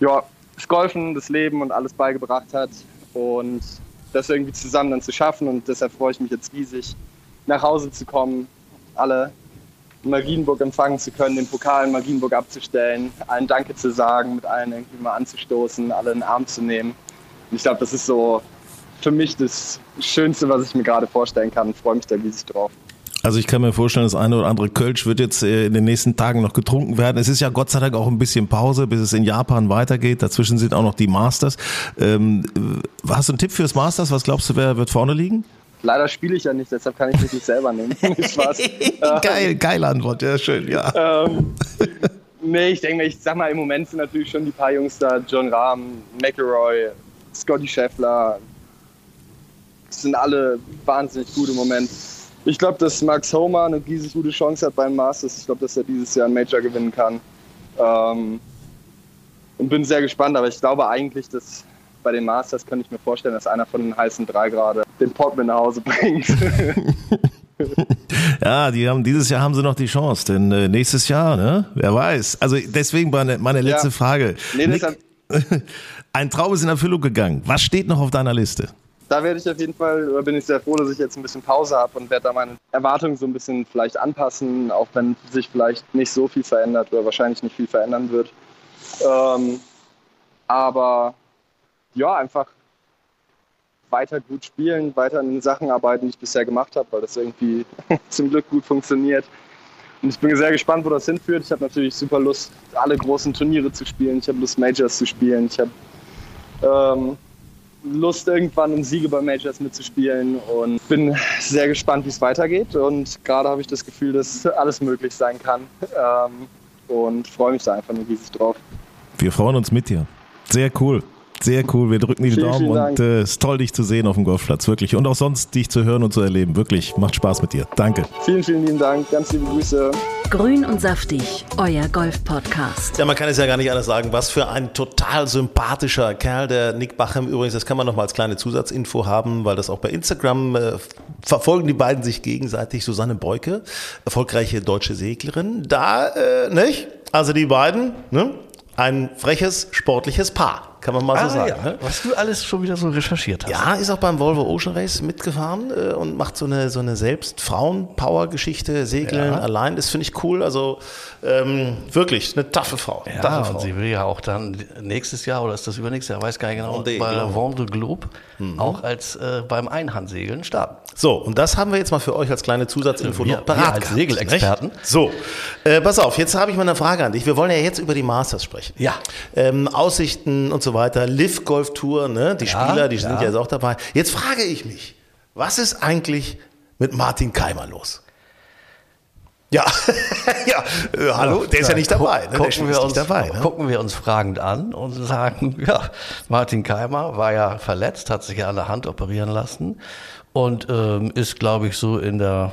ja, das Golfen, das Leben und alles beigebracht hat und das irgendwie zusammen dann zu schaffen und deshalb freue ich mich jetzt riesig, nach Hause zu kommen, alle in Marienburg empfangen zu können, den Pokal in Marienburg abzustellen, allen Danke zu sagen, mit allen irgendwie mal anzustoßen, alle in den Arm zu nehmen. Und ich glaube, das ist so für mich das Schönste, was ich mir gerade vorstellen kann. Ich freue mich da riesig drauf. Also ich kann mir vorstellen, das eine oder andere Kölsch wird jetzt äh, in den nächsten Tagen noch getrunken werden. Es ist ja Gott sei Dank auch ein bisschen Pause, bis es in Japan weitergeht. Dazwischen sind auch noch die Masters. Ähm, hast du einen Tipp fürs Masters? Was glaubst du, wer wird vorne liegen? Leider spiele ich ja nicht, deshalb kann ich mich nicht selber nehmen. Spaß. [LAUGHS] Geil, geile Antwort, ja schön, ja. Ähm, nee, ich denke, ich sag mal, im Moment sind natürlich schon die paar Jungs da, John Rahm, McElroy, Scotty Scheffler, sind alle wahnsinnig gut im Moment. Ich glaube, dass Max Homer eine riesig gute Chance hat beim Masters. Ich glaube, dass er dieses Jahr ein Major gewinnen kann. Ähm, und bin sehr gespannt, aber ich glaube eigentlich, dass bei den Masters könnte ich mir vorstellen, dass einer von den heißen drei gerade den Pop mit nach Hause bringt. [LAUGHS] ja, die haben dieses Jahr haben sie noch die Chance, denn äh, nächstes Jahr, ne? Wer weiß. Also deswegen meine, meine letzte ja. Frage. Nee, Nick, [LAUGHS] ein Traum ist in Erfüllung gegangen. Was steht noch auf deiner Liste? Da werde ich auf jeden Fall, oder bin ich sehr froh, dass ich jetzt ein bisschen Pause habe und werde da meine Erwartungen so ein bisschen vielleicht anpassen, auch wenn sich vielleicht nicht so viel verändert oder wahrscheinlich nicht viel verändern wird. Ähm, aber ja, einfach weiter gut spielen, weiter an den Sachen arbeiten, die ich bisher gemacht habe, weil das irgendwie [LAUGHS] zum Glück gut funktioniert. Und ich bin sehr gespannt, wo das hinführt. Ich habe natürlich super Lust, alle großen Turniere zu spielen. Ich habe Lust, Majors zu spielen. Ich habe ähm, Lust, irgendwann um Siege bei Majors mitzuspielen und bin sehr gespannt, wie es weitergeht. Und gerade habe ich das Gefühl, dass alles möglich sein kann ähm, und freue mich da einfach nur riesig drauf. Wir freuen uns mit dir. Sehr cool. Sehr cool. Wir drücken die vielen, Daumen vielen und es äh, ist toll, dich zu sehen auf dem Golfplatz. Wirklich. Und auch sonst dich zu hören und zu erleben. Wirklich. Macht Spaß mit dir. Danke. Vielen, vielen lieben Dank. Ganz liebe Grüße. Grün und saftig, euer Golf-Podcast. Ja, man kann es ja gar nicht anders sagen. Was für ein total sympathischer Kerl, der Nick Bachem. Übrigens, das kann man noch mal als kleine Zusatzinfo haben, weil das auch bei Instagram äh, verfolgen die beiden sich gegenseitig. Susanne Beuke, erfolgreiche deutsche Seglerin. Da, äh, nicht? Also die beiden, ne? Ein freches, sportliches Paar kann man mal ah, so sagen. Ja. Ne? Was du alles schon wieder so recherchiert hast. Ja, ist auch beim Volvo Ocean Race mitgefahren äh, und macht so eine, so eine selbst Frauen-Power-Geschichte, Segeln ja. allein. Das finde ich cool. Also ähm, wirklich eine taffe Frau. Ja, taffe Frau. und sie will ja auch dann nächstes Jahr oder ist das übernächstes Jahr, weiß gar nicht genau, Vendée, bei der Vendée Globe mhm. auch als äh, beim Einhandsegeln starten. So, und das haben wir jetzt mal für euch als kleine Zusatzinfo wir, noch parat. Wir als Segelexperten. So, äh, pass auf, jetzt habe ich mal eine Frage an dich. Wir wollen ja jetzt über die Masters sprechen. Ja. Ähm, Aussichten und so weiter, Liv Golf Tour, ne? die ja, Spieler, die ja. sind ja jetzt auch dabei. Jetzt frage ich mich, was ist eigentlich mit Martin Keimer los? Ja, [LAUGHS] ja, äh, hallo, der ist ja nicht dabei. Ne? Gucken, wir uns, dabei ne? gucken wir uns fragend an und sagen, [LAUGHS] ja, Martin Keimer war ja verletzt, hat sich ja an der Hand operieren lassen und ähm, ist, glaube ich, so in der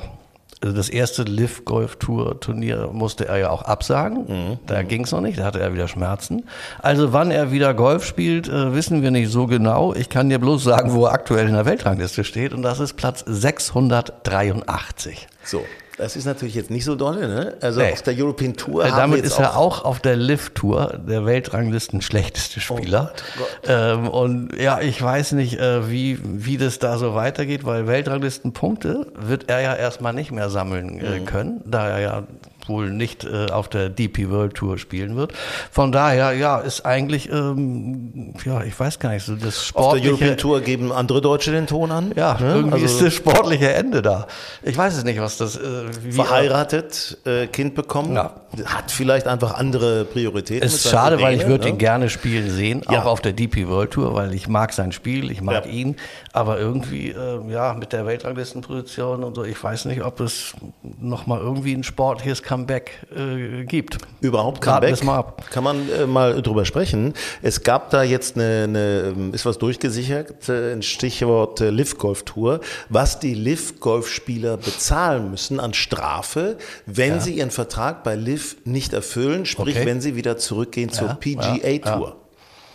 also das erste Live Golf Tour Turnier musste er ja auch absagen. Mhm. Da ging es noch nicht, da hatte er wieder Schmerzen. Also wann er wieder Golf spielt, äh, wissen wir nicht so genau. Ich kann dir bloß sagen, wo er aktuell in der Weltrangliste steht und das ist Platz 683. So. Das ist natürlich jetzt nicht so dolle, ne? Also nee. auf der European Tour. Äh, damit ist er auch auf der Live Tour der Weltranglisten schlechteste Spieler. Oh Gott, oh ähm, und ja, ich weiß nicht, äh, wie, wie das da so weitergeht, weil Weltranglistenpunkte wird er ja erstmal nicht mehr sammeln äh, mhm. können, da er ja wohl nicht äh, auf der DP World Tour spielen wird. Von daher, ja, ist eigentlich, ähm, ja, ich weiß gar nicht, so das sportliche... Auf der European Tour geben andere Deutsche den Ton an? Ja, ne? irgendwie also ist das sportliche Ende da. Ich weiß es nicht, was das... Äh, verheiratet, äh, Kind bekommen, ja. hat vielleicht einfach andere Prioritäten. Ist schade, weil ich würde ne? ihn gerne spielen sehen, ja. auch auf der DP World Tour, weil ich mag sein Spiel, ich mag ja. ihn, aber irgendwie, äh, ja, mit der Weltranglistenposition und so, ich weiß nicht, ob es nochmal irgendwie ein sportliches Kampf Comeback äh, gibt. Überhaupt Comeback? Mal ab. Kann man äh, mal drüber sprechen. Es gab da jetzt eine, eine ähm, ist was durchgesichert, äh, ein Stichwort äh, Live Golf Tour, was die Live Golf Spieler bezahlen müssen an Strafe, wenn ja. sie ihren Vertrag bei Liv nicht erfüllen, sprich okay. wenn sie wieder zurückgehen zur ja, PGA Tour.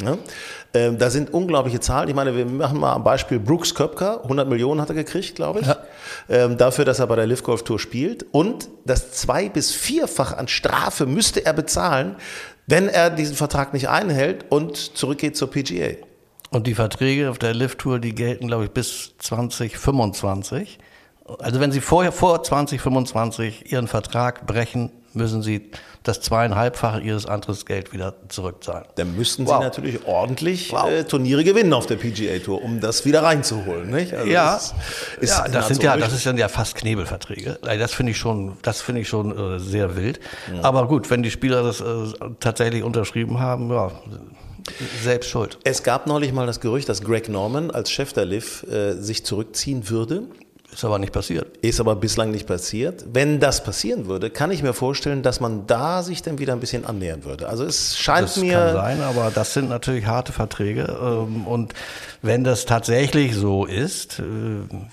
Ja, Ja? Ähm, da sind unglaubliche Zahlen. Ich meine, wir machen mal am Beispiel Brooks Köpker. 100 Millionen hat er gekriegt, glaube ich. Ja. Ähm, dafür, dass er bei der Live Golf Tour spielt. Und das zwei- bis vierfach an Strafe müsste er bezahlen, wenn er diesen Vertrag nicht einhält und zurückgeht zur PGA. Und die Verträge auf der Live Tour, die gelten, glaube ich, bis 2025. Also wenn Sie vorher vor 2025 Ihren Vertrag brechen, müssen Sie das zweieinhalbfache Ihres Antrittsgeld wieder zurückzahlen. Dann müssten Sie wow. natürlich ordentlich wow. äh, Turniere gewinnen auf der PGA Tour, um das wieder reinzuholen, nicht? Also ja, das, ist, ja, das sind ja, das ist dann ja fast Knebelverträge. Das finde ich schon, das finde ich schon äh, sehr wild. Ja. Aber gut, wenn die Spieler das äh, tatsächlich unterschrieben haben, ja, selbst schuld. Es gab neulich mal das Gerücht, dass Greg Norman als Chef der LIV äh, sich zurückziehen würde. Ist aber nicht passiert. Ist aber bislang nicht passiert. Wenn das passieren würde, kann ich mir vorstellen, dass man da sich dann wieder ein bisschen annähern würde. Also es scheint das mir. Das kann sein, aber das sind natürlich harte Verträge. Ähm, und wenn das tatsächlich so ist, äh,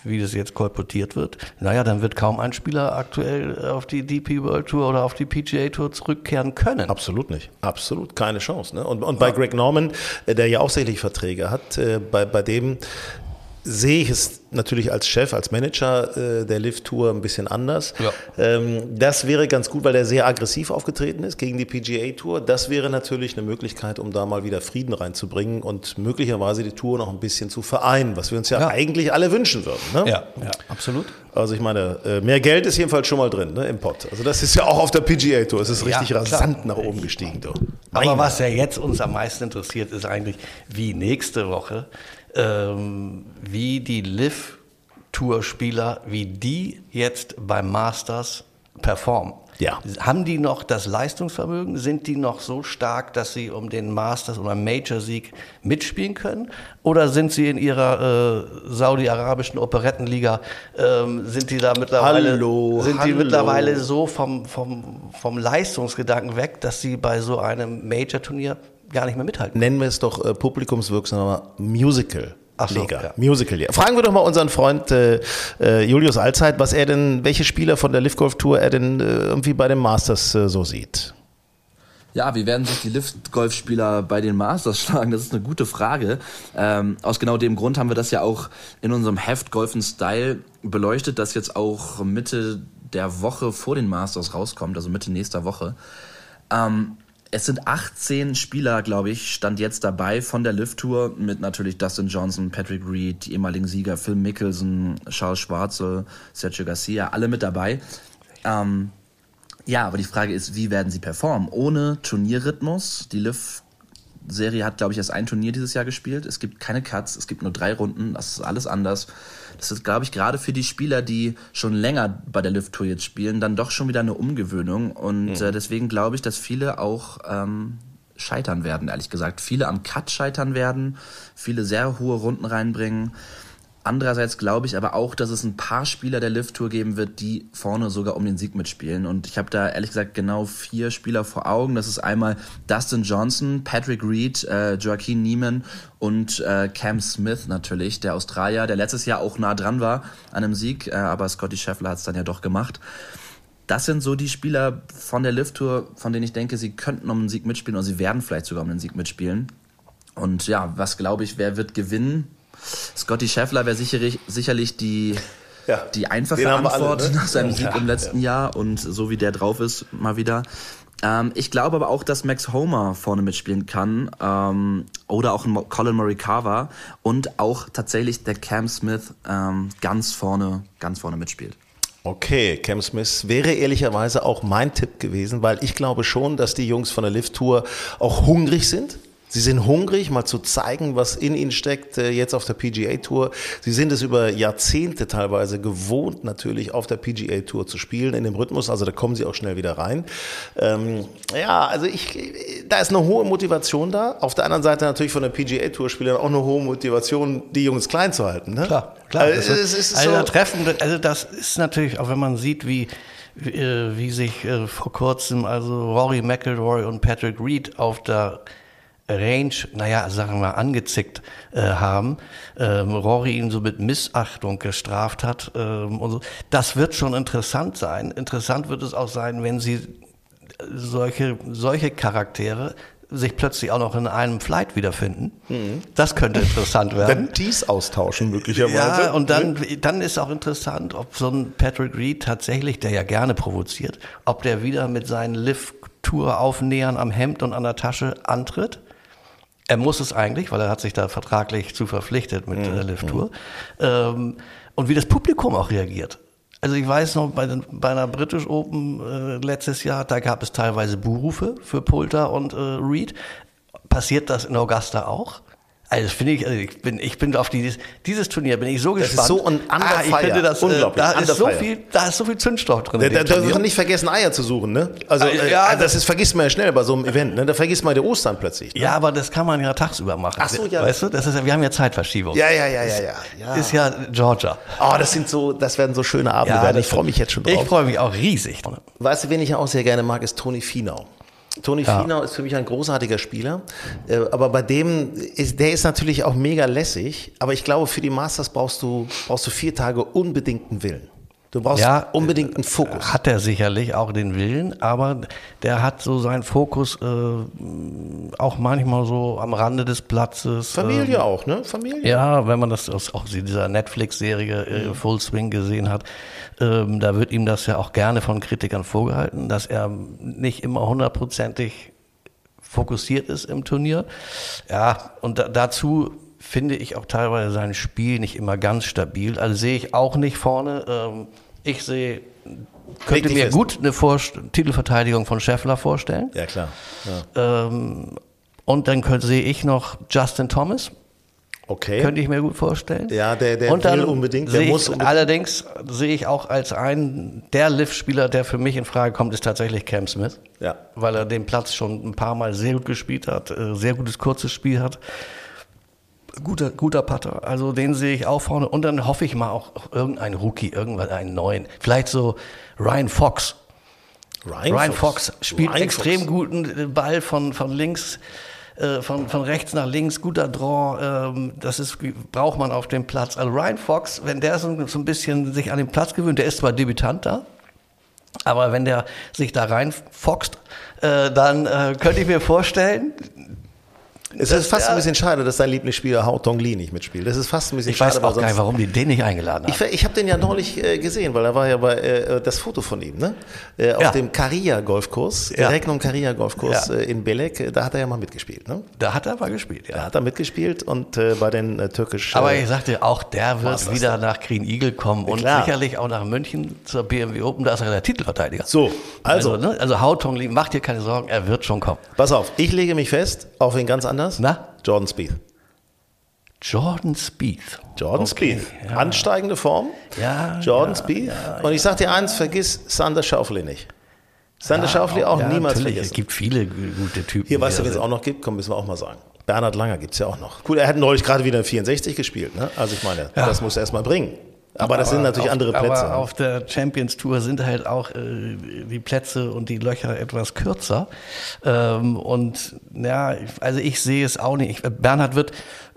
wie das jetzt kolportiert wird, naja, dann wird kaum ein Spieler aktuell auf die DP World Tour oder auf die PGA Tour zurückkehren können. Absolut nicht. Absolut keine Chance. Ne? Und, und bei Greg Norman, äh, der ja auch sicherlich Verträge hat, äh, bei, bei dem sehe ich es natürlich als Chef, als Manager äh, der Lift Tour ein bisschen anders. Ja. Ähm, das wäre ganz gut, weil er sehr aggressiv aufgetreten ist gegen die PGA Tour. Das wäre natürlich eine Möglichkeit, um da mal wieder Frieden reinzubringen und möglicherweise die Tour noch ein bisschen zu vereinen, was wir uns ja, ja. eigentlich alle wünschen würden. Ne? Ja, ja, absolut. Also ich meine, äh, mehr Geld ist jedenfalls schon mal drin ne, im Pot. Also das ist ja auch auf der PGA Tour. Es ist richtig ja, rasant nach oben gestiegen. Du. Aber was ja jetzt uns am meisten interessiert, ist eigentlich, wie nächste Woche ähm, wie die Live-Tour-Spieler, wie die jetzt beim Masters performen. Ja. Haben die noch das Leistungsvermögen? Sind die noch so stark, dass sie um den Masters oder Major-Sieg mitspielen können? Oder sind sie in ihrer äh, saudi-arabischen Operettenliga, ähm, sind die da mittlerweile, hallo, sind hallo. die mittlerweile so vom, vom, vom Leistungsgedanken weg, dass sie bei so einem Major-Turnier gar nicht mehr mithalten. Nennen wir es doch äh, publikumswirksamer Musical. Ach so, ja. Musical Liga. Fragen wir doch mal unseren Freund äh, äh, Julius Allzeit, was er denn, welche Spieler von der Lift Golf Tour er denn äh, irgendwie bei den Masters äh, so sieht. Ja, wie werden sich die Lift-Golf-Spieler bei den Masters schlagen? Das ist eine gute Frage. Ähm, aus genau dem Grund haben wir das ja auch in unserem Heft Golf Style beleuchtet, das jetzt auch Mitte der Woche vor den Masters rauskommt, also Mitte nächster Woche. Ähm, es sind 18 Spieler, glaube ich, stand jetzt dabei von der Lift Tour mit natürlich Dustin Johnson, Patrick Reed, die ehemaligen Sieger Phil Mickelson, Charles Schwarze, Sergio Garcia, alle mit dabei. Ähm, ja, aber die Frage ist, wie werden sie performen? Ohne Turnierrhythmus. Die Liv Serie hat, glaube ich, erst ein Turnier dieses Jahr gespielt. Es gibt keine Cuts, es gibt nur drei Runden, das ist alles anders. Das ist, glaube ich, gerade für die Spieler, die schon länger bei der Lift Tour jetzt spielen, dann doch schon wieder eine Umgewöhnung. Und mhm. äh, deswegen glaube ich, dass viele auch ähm, scheitern werden, ehrlich gesagt. Viele am Cut scheitern werden, viele sehr hohe Runden reinbringen. Andererseits glaube ich aber auch, dass es ein paar Spieler der Lift Tour geben wird, die vorne sogar um den Sieg mitspielen. Und ich habe da ehrlich gesagt genau vier Spieler vor Augen. Das ist einmal Dustin Johnson, Patrick Reed, äh, Joaquin Neiman und äh, Cam Smith natürlich, der Australier, der letztes Jahr auch nah dran war an einem Sieg, äh, aber Scotty Scheffler hat es dann ja doch gemacht. Das sind so die Spieler von der Lift Tour, von denen ich denke, sie könnten um den Sieg mitspielen oder sie werden vielleicht sogar um den Sieg mitspielen. Und ja, was glaube ich, wer wird gewinnen? Scotty Scheffler wäre sicherlich, sicherlich die, ja, die einfache Antwort alle, ne? nach seinem Sieg ja, im letzten ja. Jahr und so wie der drauf ist, mal wieder. Ähm, ich glaube aber auch, dass Max Homer vorne mitspielen kann ähm, oder auch Colin Morikawa und auch tatsächlich der Cam Smith ähm, ganz vorne, ganz vorne mitspielt. Okay, Cam Smith wäre ehrlicherweise auch mein Tipp gewesen, weil ich glaube schon, dass die Jungs von der Lift Tour auch hungrig sind Sie sind hungrig, mal zu zeigen, was in ihnen steckt, äh, jetzt auf der PGA Tour. Sie sind es über Jahrzehnte teilweise gewohnt, natürlich auf der PGA Tour zu spielen, in dem Rhythmus, also da kommen sie auch schnell wieder rein. Ähm, ja, also ich, da ist eine hohe Motivation da. Auf der anderen Seite natürlich von der PGA Tour Spielern auch eine hohe Motivation, die Jungs klein zu halten. Ne? Klar, klar. Also, es ist, also, so Treffen, also das ist natürlich, auch wenn man sieht, wie, wie, äh, wie sich äh, vor kurzem also Rory McIlroy und Patrick Reed auf der Range, naja, sagen wir mal, angezickt äh, haben, ähm, Rory ihn so mit Missachtung gestraft hat ähm, und so. Das wird schon interessant sein. Interessant wird es auch sein, wenn sie solche, solche Charaktere sich plötzlich auch noch in einem Flight wiederfinden. Das könnte interessant werden. Dann Tees austauschen möglicherweise. Ja, und dann, dann ist auch interessant, ob so ein Patrick Reed tatsächlich, der ja gerne provoziert, ob der wieder mit seinen Lift-Tour-Aufnähern am Hemd und an der Tasche antritt. Er muss es eigentlich, weil er hat sich da vertraglich zu verpflichtet mit der Lift-Tour. Ähm, und wie das Publikum auch reagiert. Also ich weiß noch, bei, den, bei einer British Open äh, letztes Jahr, da gab es teilweise Buhrufe für Poulter und äh, Reed. Passiert das in Augusta auch? Also das finde ich, also ich bin, ich bin auf dieses, dieses Turnier bin ich so ist gespannt. so ein under ah, ich finde das, äh, Unglaublich, da under ist so viel, da ist so viel Zündstoff drin. Da, da darf man nicht vergessen, Eier zu suchen, ne? Also, Äh, äh, ja, das ist, vergisst man ja schnell bei so einem Event, ne? Da vergisst man ja Ostern plötzlich. Ne? Ja, aber das kann man ja tagsüber machen. Ach so, ja. Weißt du, das ist, ja- wir haben ja Zeitverschiebung. Ja, ja, ja, ja, ja. ja. Ist ja Georgia. Oh, das sind so, das werden so schöne Abende werden. Ich freue mich jetzt schon drauf. Ich freue mich auch riesig. Weißt du, wen ich ja auch sehr gerne mag, ist Toni Finau. Toni Finau ist für mich ein großartiger Spieler, äh, aber bei dem ist, der ist natürlich auch mega lässig, aber ich glaube, für die Masters brauchst du, brauchst du vier Tage unbedingten Willen. Du brauchst Ja, unbedingt einen Fokus. Hat er sicherlich auch den Willen, aber der hat so seinen Fokus äh, auch manchmal so am Rande des Platzes. Familie ähm, auch, ne? Familie. Ja, wenn man das aus auch dieser Netflix-Serie äh, Full Swing gesehen hat, ähm, da wird ihm das ja auch gerne von Kritikern vorgehalten, dass er nicht immer hundertprozentig fokussiert ist im Turnier. Ja, und da, dazu finde ich auch teilweise sein Spiel nicht immer ganz stabil. Also sehe ich auch nicht vorne. Ähm, ich sehe, könnte mir fest. gut eine Vorst Titelverteidigung von Scheffler vorstellen. Ja, klar. Ja. Ähm, und dann könnte, sehe ich noch Justin Thomas. Okay. Könnte ich mir gut vorstellen. Ja, der- der und dann will unbedingt, der muss ich, unbedingt. Allerdings sehe ich auch als einen der Lift-Spieler, der für mich in Frage kommt, ist tatsächlich Cam Smith. Ja. Weil er den Platz schon ein paar Mal sehr gut gespielt hat, äh, sehr gutes kurzes Spiel hat. Guter, guter Putter. Also den sehe ich auch vorne. Und dann hoffe ich mal auch irgendeinen Rookie, irgendwann einen neuen. Vielleicht so Ryan Fox. Ryan Fox, spielt Ryan extrem Fox. guten äh, Ball von, von links, äh, von, von rechts nach links, guter Draw. Ähm, das ist, braucht man auf dem Platz. Also Ryan Fox, wenn der so, so ein bisschen sich an den Platz gewöhnt, der ist zwar Debütant da, aber wenn der sich da reinfoxt, äh, dann äh, könnte ich mir vorstellen, Es ist fast ein bisschen schade, dass dein Lieblingsspieler Hao Tong Li nicht mitspielt. Das ist fast ein bisschen ich schade. weiß weil auch gar nicht, warum die den nicht eingeladen haben. Ich, ich habe den ja neulich äh, gesehen, weil da war ja bei äh, das Foto von ihm, ne? Äh, auf Ja. dem Caria Golfkurs, Ja. Regnum Caria Golfkurs Ja. äh, in Belek, äh, da hat er ja mal mitgespielt, ne? da hat er aber gespielt, ja. Da hat er mitgespielt und äh, bei den äh, türkisch. Aber äh, ich sagte, auch der wird wieder nach Green Eagle kommen und klar. sicherlich auch nach München zur BMW Open, da ist er der Titelverteidiger. so, also, Also, ne? also Hao Tong Li, mach dir keine Sorgen, er wird schon kommen. pass auf, ich lege mich fest auf ihn ganz anders. Na? Jordan Spieth. Jordan Spieth. Jordan Okay, Spieth. Ansteigende Form. Ja, Jordan ja, Spieth. ja, und ich sag dir eins, vergiss Sander Schaufley nicht. Sander Schaufley auch ja, niemals natürlich, vergessen. Es gibt viele gu- gute Typen. Hier, weißt du, wen es da auch noch gibt? Komm, müssen wir auch mal sagen. Bernhard Langer gibt es ja auch noch. Gut, er hat neulich gerade wieder 64 gespielt. Ne? Also ich meine, das muss er erst mal bringen. Aber, das sind natürlich auf, andere Plätze. Aber auf der Champions Tour sind halt auch äh, die Plätze und die Löcher etwas kürzer. Ähm, und ja, also ich sehe es auch nicht. Ich, Bernhard wird,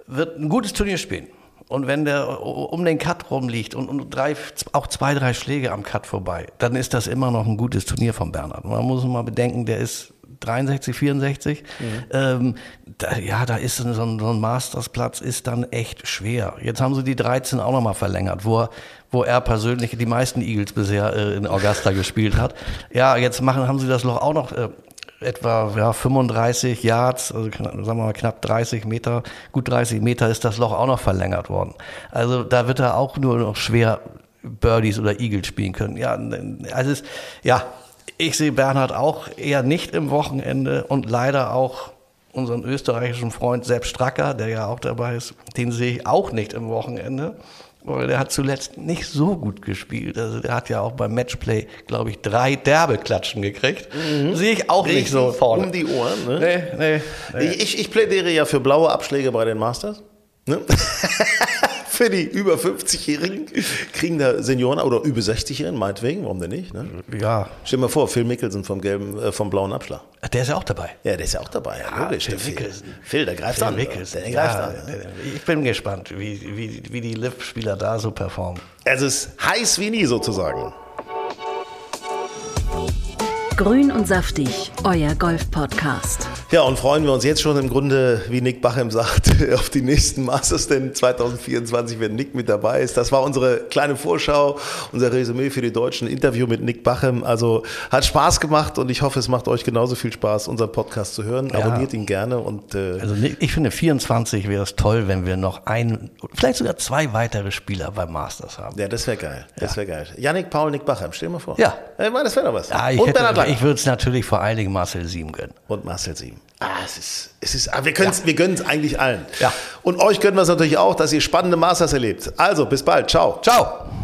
wird ein gutes Turnier spielen. Und wenn der um den Cut rumliegt und, und drei, auch zwei, drei Schläge am Cut vorbei, dann ist das immer noch ein gutes Turnier von Bernhard. Man muss mal bedenken, der ist 63, 64. Ähm, da, ja, da ist so ein, so ein Mastersplatz ist dann echt schwer. Jetzt haben sie die 13 auch nochmal verlängert, wo er, wo er persönlich die meisten Eagles bisher äh, in Augusta gespielt hat. Ja, jetzt machen, haben sie das Loch auch noch äh, etwa ja, 35 Yards, also knapp, sagen wir mal knapp 30 Meter, gut 30 Meter ist das Loch auch noch verlängert worden. Also da wird er auch nur noch schwer Birdies oder Eagles spielen können. Ja, also es, ja, ich sehe Bernhard auch eher nicht im Wochenende und leider auch unseren österreichischen Freund Sepp Stracker, der ja auch dabei ist, den sehe ich auch nicht im Wochenende. Weil der hat zuletzt nicht so gut gespielt. Also der hat ja auch beim Matchplay, glaube ich, drei Derbeklatschen gekriegt. Sehe ich auch nicht so Richtig vorne. Um die Ohren. Ne? Nee, nee, nee. Ich, ich, ich plädiere ja für blaue Abschläge bei den Masters. Ne? [LAUGHS] für die über 50-Jährigen kriegen da Senioren oder über 60-Jährigen, meinetwegen, warum denn nicht? Ne? Ja, Stell dir mal vor, Phil Mickelson vom gelben, äh, vom blauen Abschlag. der ist ja auch dabei. Ja, der ist ja auch dabei. Ja, logisch, Phil der Phil. Phil, der greift Phil an. Mickelson, Der, greift ja, an. Ich bin gespannt, wie, wie, wie die Lift-Spieler da so performen. Es ist heiß wie nie sozusagen. Grün und saftig, euer Golf-Podcast. Ja, und freuen wir uns jetzt schon im Grunde, wie Nick Bachem sagt, [LAUGHS] auf die nächsten Masters, denn 2024, wenn Nick mit dabei ist. Das war unsere kleine Vorschau, unser Resümee für die Deutschen, Interview mit Nick Bachem. Also hat Spaß gemacht und ich hoffe, es macht euch genauso viel Spaß, unseren Podcast zu hören. Ja. Abonniert ihn gerne und äh, Also ich finde 24 wäre es toll, wenn wir noch ein, vielleicht sogar zwei weitere Spieler beim Masters haben. ja, das wäre geil. Das wäre geil. Yannick, Paul, Nick Bachem, stell dir mal vor. Ja. Ich meine, das wäre doch was. Ja, ich, und hätte, Bernhard Langer. ich würde es natürlich vor allen Dingen Marcel Sieben gönnen. und Marcel Sieben. Ah, es ist, es ist, ah, wir können es wir gönnen es eigentlich allen. Ja. Und euch gönnen wir es natürlich auch, dass ihr spannende Masters erlebt. Also, bis bald. Ciao. Ciao!